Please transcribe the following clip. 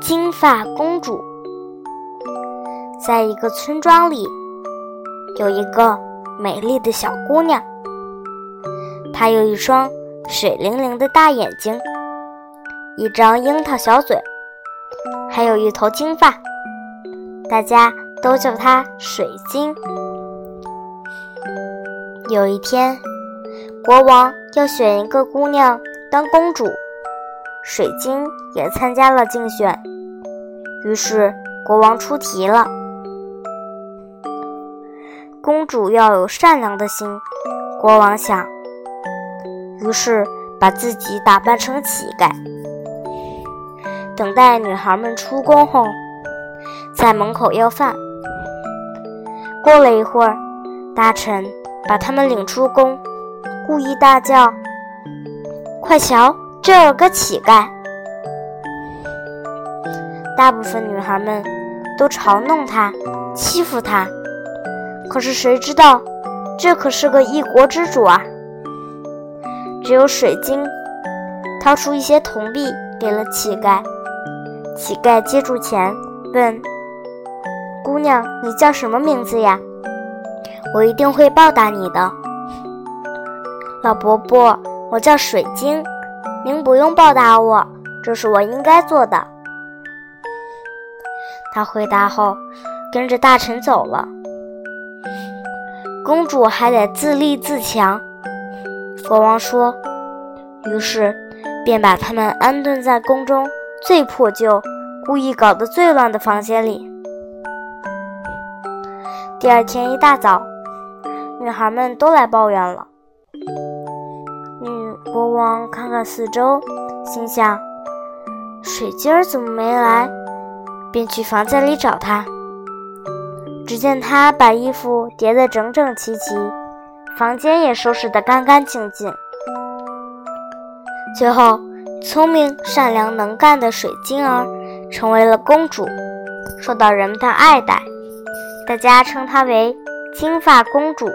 金发公主。在一个村庄里，有一个美丽的小姑娘，她有一双水灵灵的大眼睛，一张樱桃小嘴，还有一头金发，大家都叫她水晶。有一天，国王要选一个姑娘当公主，水晶也参加了竞选。于是，国王出题了：公主要有善良的心。国王想，于是把自己打扮成乞丐，等待女孩们出宫后，在门口要饭。过了一会儿，大臣。把他们领出宫，故意大叫：“快瞧，这有个乞丐！”大部分女孩们都嘲弄他，欺负他。可是谁知道，这可是个一国之主啊！只有水晶掏出一些铜币给了乞丐。乞丐接住钱，问：“姑娘，你叫什么名字呀？”我一定会报答你的，老伯伯。我叫水晶，您不用报答我，这是我应该做的。他回答后，跟着大臣走了。公主还得自立自强。国王说，于是便把他们安顿在宫中最破旧、故意搞得最乱的房间里。第二天一大早。女孩们都来抱怨了。女国王看看四周，心想：“水晶儿怎么没来？”便去房间里找她。只见她把衣服叠得整整齐齐，房间也收拾得干干净净。最后，聪明、善良、能干的水晶儿成为了公主，受到人们的爱戴，大家称她为金发公主。